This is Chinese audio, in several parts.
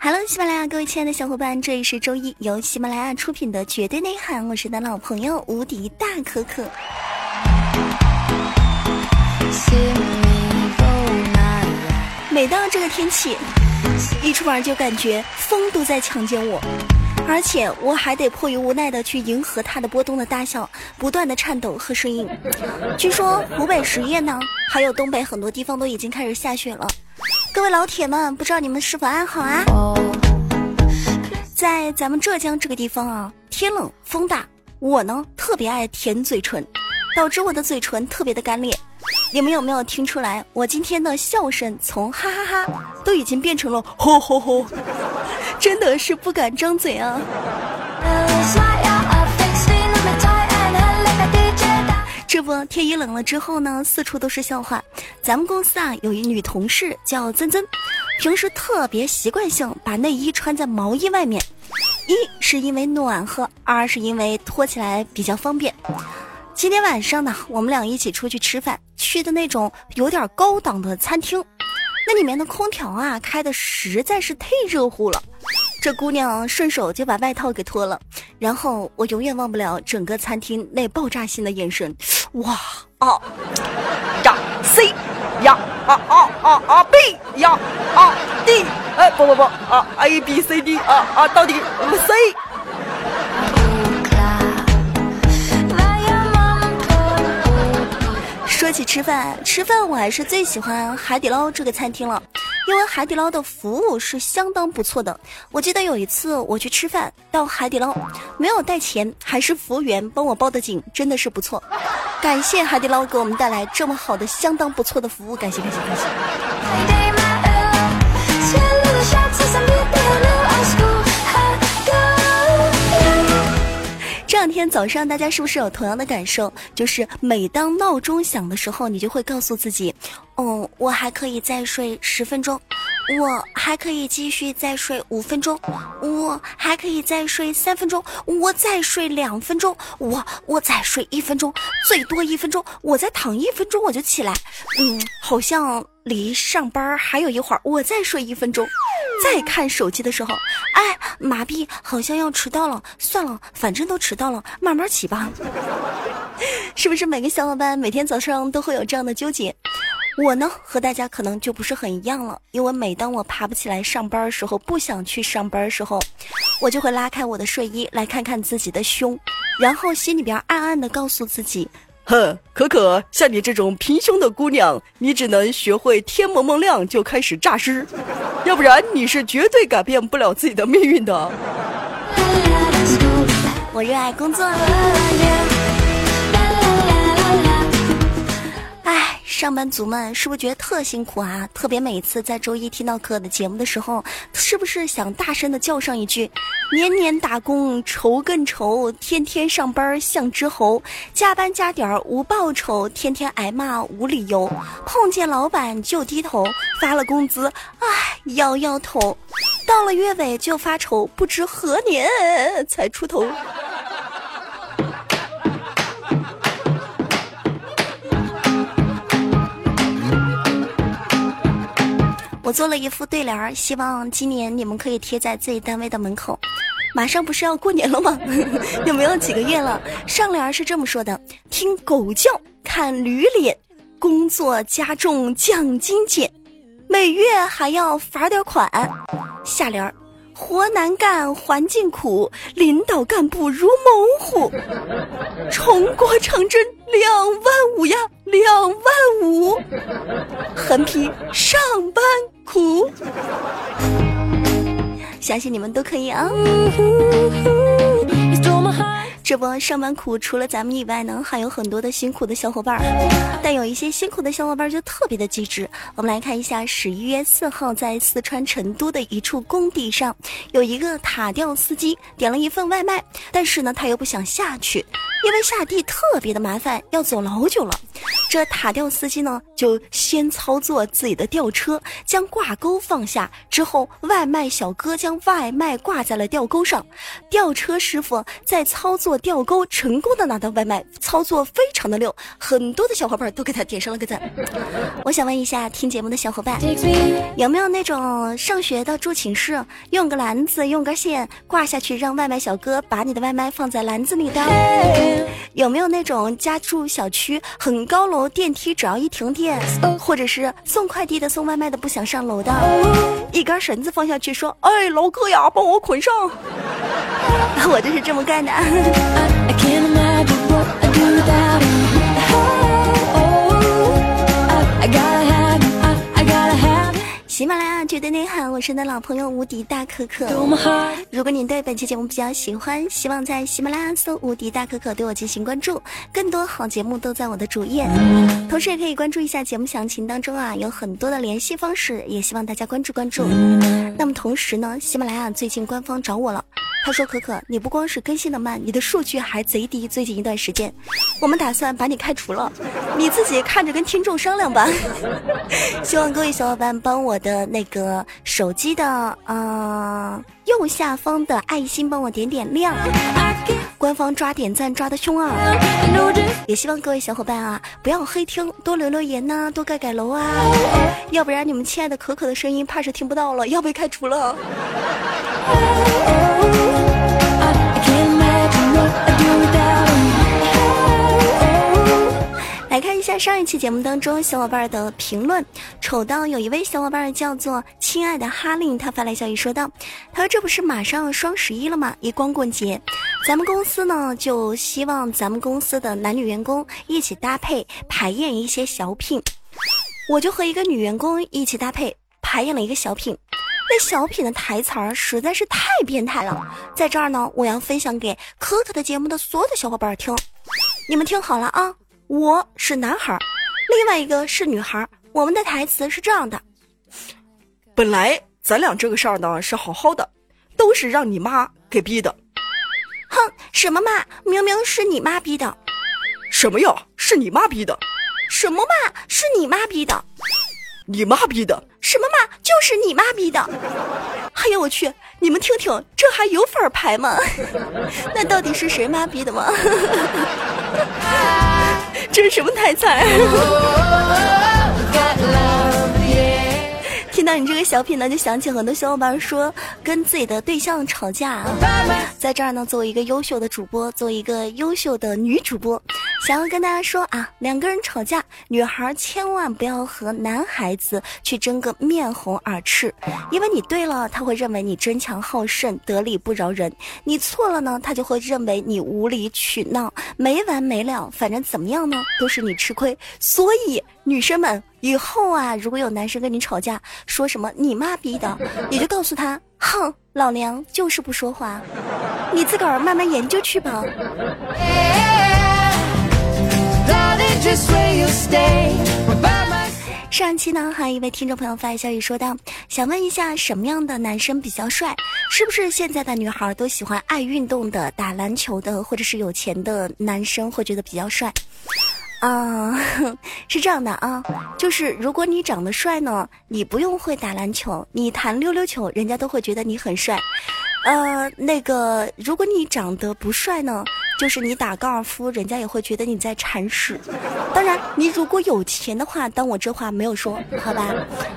Hello，喜马拉雅各位亲爱的小伙伴，这里是周一由喜马拉雅出品的绝对内涵，我是你的老朋友无敌大可可。每到这个天气，一出门就感觉风都在强奸我，而且我还得迫于无奈的去迎合它的波动的大小，不断的颤抖和适应。据说湖北十堰呢，还有东北很多地方都已经开始下雪了。各位老铁们，不知道你们是否安好啊？在咱们浙江这个地方啊，天冷风大，我呢特别爱舔嘴唇，导致我的嘴唇特别的干裂。你们有没有听出来？我今天的笑声从哈哈哈都已经变成了吼吼吼，真的是不敢张嘴啊！这不，天一冷了之后呢，四处都是笑话。咱们公司啊，有一女同事叫曾曾，平时特别习惯性把内衣穿在毛衣外面，一是因为暖和，二是因为脱起来比较方便。今天晚上呢，我们俩一起出去吃饭，去的那种有点高档的餐厅，那里面的空调啊开的实在是太热乎了。这姑娘顺手就把外套给脱了，然后我永远忘不了整个餐厅那爆炸性的眼神。哇啊呀 C 呀啊啊啊啊 B 呀啊 D 哎不不不啊 A B C D 啊啊到底 C。说起吃饭，吃饭我还是最喜欢海底捞这个餐厅了。因为海底捞的服务是相当不错的。我记得有一次我去吃饭，到海底捞没有带钱，还是服务员帮我报的警，真的是不错。感谢海底捞给我们带来这么好的、相当不错的服务，感谢感谢感谢。这两天早上，大家是不是有同样的感受？就是每当闹钟响的时候，你就会告诉自己：“哦，我还可以再睡十分钟，我还可以继续再睡五分钟，我还可以再睡三分钟，我再睡两分钟，我我再睡一分钟，最多一分钟，我再躺一分钟我就起来。嗯，好像离上班还有一会儿，我再睡一分钟。”再看手机的时候，哎，麻痹，好像要迟到了。算了，反正都迟到了，慢慢起吧。是不是每个小伙伴每天早上都会有这样的纠结？我呢，和大家可能就不是很一样了。因为每当我爬不起来上班的时候，不想去上班的时候，我就会拉开我的睡衣来看看自己的胸，然后心里边暗暗的告诉自己。哼，可可，像你这种平胸的姑娘，你只能学会天蒙蒙亮就开始诈尸，要不然你是绝对改变不了自己的命运的。我热爱工作。上班族们是不是觉得特辛苦啊？特别每次在周一听到可的节目的时候，是不是想大声的叫上一句：“年年打工愁更愁，天天上班像只猴，加班加点无报酬，天天挨骂无理由，碰见老板就低头，发了工资，唉摇摇头，到了月尾就发愁，不知何年才出头。”我做了一副对联，希望今年你们可以贴在自己单位的门口。马上不是要过年了吗？有没有几个月了？上联是这么说的：听狗叫，看驴脸，工作加重奖金减，每月还要罚点款。下联。活难干，环境苦，领导干部如猛虎，重国长征两万五呀，两万五，横批上班苦，相信你们都可以啊。这不上班苦，除了咱们以外呢，还有很多的辛苦的小伙伴儿。但有一些辛苦的小伙伴儿就特别的机智。我们来看一下，十一月四号，在四川成都的一处工地上，有一个塔吊司机点了一份外卖，但是呢，他又不想下去，因为下地特别的麻烦，要走老久了。这塔吊司机呢，就先操作自己的吊车，将挂钩放下之后，外卖小哥将外卖挂在了吊钩上，吊车师傅再操作。钓钩，成功的拿到外卖，操作非常的溜，很多的小伙伴都给他点上了个赞。我想问一下听节目的小伙伴，有没有那种上学到住寝室，用个篮子，用根线挂下去，让外卖小哥把你的外卖放在篮子里的？有没有那种家住小区很高楼，电梯只要一停电，或者是送快递的、送外卖的不想上楼的，一根绳子放下去说：“哎，老哥呀，帮我捆上。” 我就是这么干的。喜马拉雅绝对内涵，我是你的老朋友无敌大可可。如果您对本期节目比较喜欢，希望在喜马拉雅搜“无敌大可可”对我进行关注，更多好节目都在我的主页。同时也可以关注一下节目详情当中啊，有很多的联系方式，也希望大家关注关注。那么同时呢，喜马拉雅最近官方找我了。他说：“可可，你不光是更新的慢，你的数据还贼低。最近一段时间，我们打算把你开除了，你自己看着跟听众商量吧。希望各位小伙伴帮我的那个手机的啊右下方的爱心帮我点点亮，官方抓点赞抓的凶啊！也希望各位小伙伴啊不要黑听，多留留言呐，多盖盖楼啊，要不然你们亲爱的可可的声音怕是听不到了，要被开除了。”上一期节目当中小伙伴的评论，瞅到有一位小伙伴叫做亲爱的哈令，他发来消息说道：“他说这不是马上双十一了吗？一光棍节，咱们公司呢就希望咱们公司的男女员工一起搭配排演一些小品，我就和一个女员工一起搭配排演了一个小品。”那小品的台词儿实在是太变态了，在这儿呢，我要分享给可可的节目的所有的小伙伴听，你们听好了啊！我是男孩，另外一个是女孩，我们的台词是这样的：本来咱俩这个事儿呢是好好的，都是让你妈给逼的。哼，什么妈？明明是你妈逼的。什么呀？是你妈逼的。什么妈？是你妈逼的。你妈逼的。什么嘛？就是你妈逼的！哎呀，我去！你们听听，这还有法儿排吗？那到底是谁妈逼的吗？这是什么台词？听到你这个小品呢，就想起很多小伙伴说跟自己的对象吵架。在这儿呢，作为一个优秀的主播，作为一个优秀的女主播。想要跟大家说啊，两个人吵架，女孩千万不要和男孩子去争个面红耳赤，因为你对了，他会认为你争强好胜、得理不饶人；你错了呢，他就会认为你无理取闹、没完没了。反正怎么样呢，都是你吃亏。所以，女生们以后啊，如果有男生跟你吵架，说什么你妈逼的，你就告诉他，哼，老娘就是不说话，你自个儿慢慢研究去吧。上期呢，还有一位听众朋友发来消息说道：“想问一下，什么样的男生比较帅？是不是现在的女孩都喜欢爱运动的、打篮球的，或者是有钱的男生会觉得比较帅？”啊，是这样的啊，就是如果你长得帅呢，你不用会打篮球，你弹溜溜球，人家都会觉得你很帅。呃，那个，如果你长得不帅呢？就是你打高尔夫，人家也会觉得你在铲屎。当然，你如果有钱的话，当我这话没有说，好吧？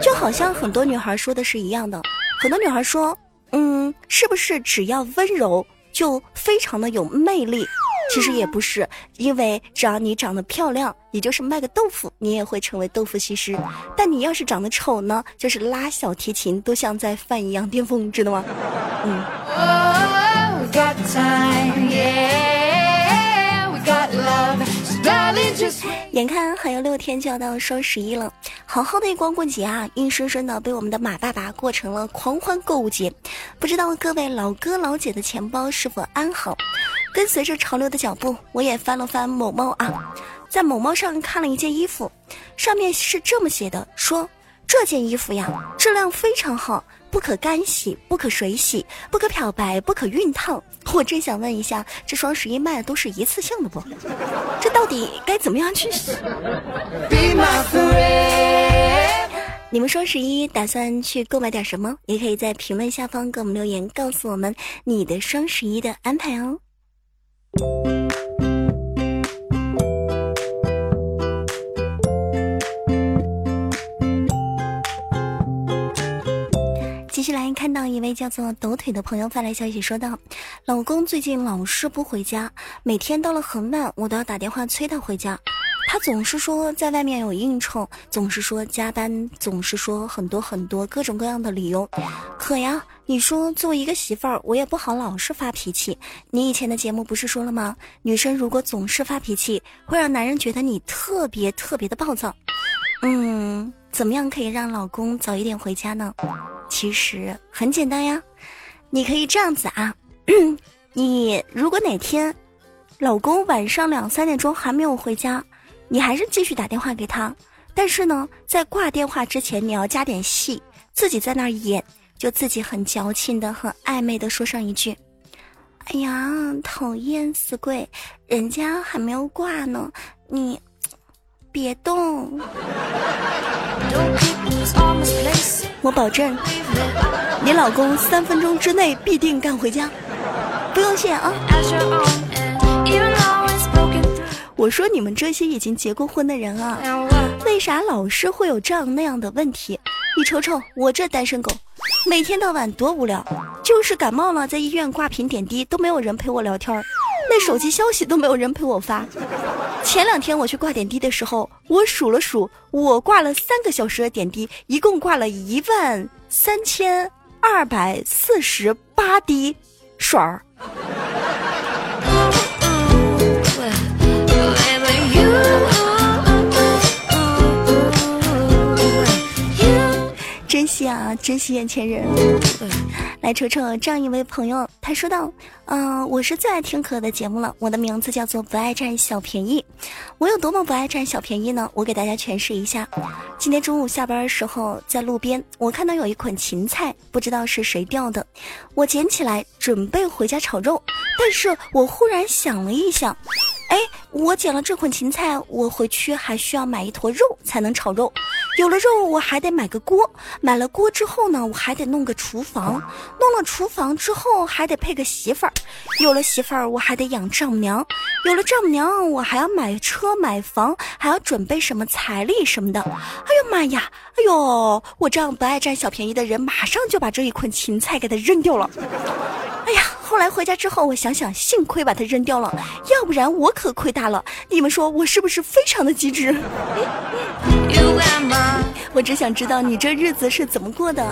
就好像很多女孩说的是一样的。很多女孩说，嗯，是不是只要温柔就非常的有魅力？其实也不是，因为只要你长得漂亮，也就是卖个豆腐，你也会成为豆腐西施。但你要是长得丑呢，就是拉小提琴都像在犯一样巅峰，知道吗？嗯。眼看还有六天就要到双十一了，好好的一光棍节啊，硬生生的被我们的马爸爸过成了狂欢购物节。不知道各位老哥老姐的钱包是否安好？跟随着潮流的脚步，我也翻了翻某猫啊，在某猫上看了一件衣服，上面是这么写的：说这件衣服呀，质量非常好。不可干洗，不可水洗，不可漂白，不可熨烫。我真想问一下，这双十一卖的都是一次性的不？这到底该怎么样去洗？你们双十一打算去购买点什么？也可以在评论下方给我们留言，告诉我们你的双十一的安排哦。接下来看到一位叫做抖腿的朋友发来消息，说道：“老公最近老是不回家，每天到了很晚，我都要打电话催他回家。他总是说在外面有应酬，总是说加班，总是说很多很多各种各样的理由。可呀，你说作为一个媳妇儿，我也不好老是发脾气。你以前的节目不是说了吗？女生如果总是发脾气，会让男人觉得你特别特别的暴躁。嗯，怎么样可以让老公早一点回家呢？”其实很简单呀，你可以这样子啊，你如果哪天老公晚上两三点钟还没有回家，你还是继续打电话给他，但是呢，在挂电话之前你要加点戏，自己在那儿演，就自己很矫情的、很暧昧的说上一句：“哎呀，讨厌死鬼，人家还没有挂呢，你别动。”我保证，你老公三分钟之内必定赶回家，不用谢啊！我说你们这些已经结过婚的人啊，为啥老是会有这样那样的问题？你瞅瞅我这单身狗，每天到晚多无聊，就是感冒了在医院挂瓶点滴都没有人陪我聊天儿。那手机消息都没有人陪我发。前两天我去挂点滴的时候，我数了数，我挂了三个小时的点滴，一共挂了一万三千二百四十八滴水儿。珍惜啊，珍惜眼前人。来瞅瞅这样一位朋友，他说道：“嗯，我是最爱听可的节目了。我的名字叫做不爱占小便宜。我有多么不爱占小便宜呢？我给大家诠释一下。今天中午下班的时候，在路边我看到有一捆芹菜，不知道是谁掉的，我捡起来准备回家炒肉，但是我忽然想了一想。”哎，我捡了这捆芹菜，我回去还需要买一坨肉才能炒肉。有了肉，我还得买个锅。买了锅之后呢，我还得弄个厨房。弄了厨房之后，还得配个媳妇儿。有了媳妇儿，我还得养丈母娘。有了丈母娘，我还要买车买房，还要准备什么彩礼什么的。哎呦妈呀！哎呦，我这样不爱占小便宜的人，马上就把这一捆芹菜给它扔掉了。哎呀！后来回家之后，我想想，幸亏把它扔掉了，要不然我可亏大了。你们说我是不是非常的机智？我只想知道你这日子是怎么过的？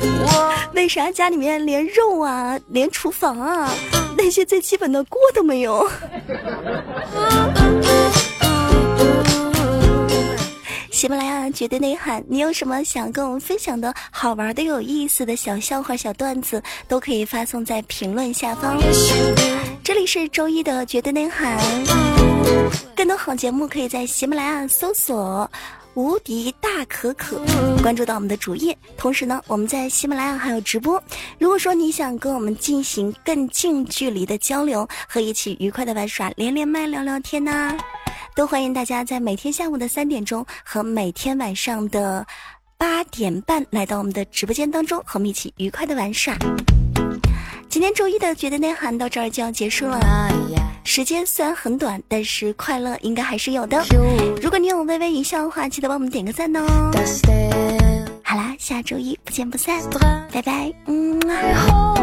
为啥家里面连肉啊，连厨房啊，那些最基本的锅都没有？喜马拉雅绝对内涵，你有什么想跟我们分享的好玩的、有意思的小笑话、小段子，都可以发送在评论下方。这里是周一的绝对内涵，更多好节目可以在喜马拉雅搜索“无敌大可可”，关注到我们的主页。同时呢，我们在喜马拉雅还有直播。如果说你想跟我们进行更近距离的交流，和一起愉快的玩耍、连连麦、聊聊天呢？都欢迎大家在每天下午的三点钟和每天晚上的八点半来到我们的直播间当中，和我们一起愉快的玩耍。今天周一的绝对内涵到这儿就要结束了，时间虽然很短，但是快乐应该还是有的。如果你有微微一笑的话，记得帮我们点个赞哦。好啦，下周一不见不散，拜拜。嗯。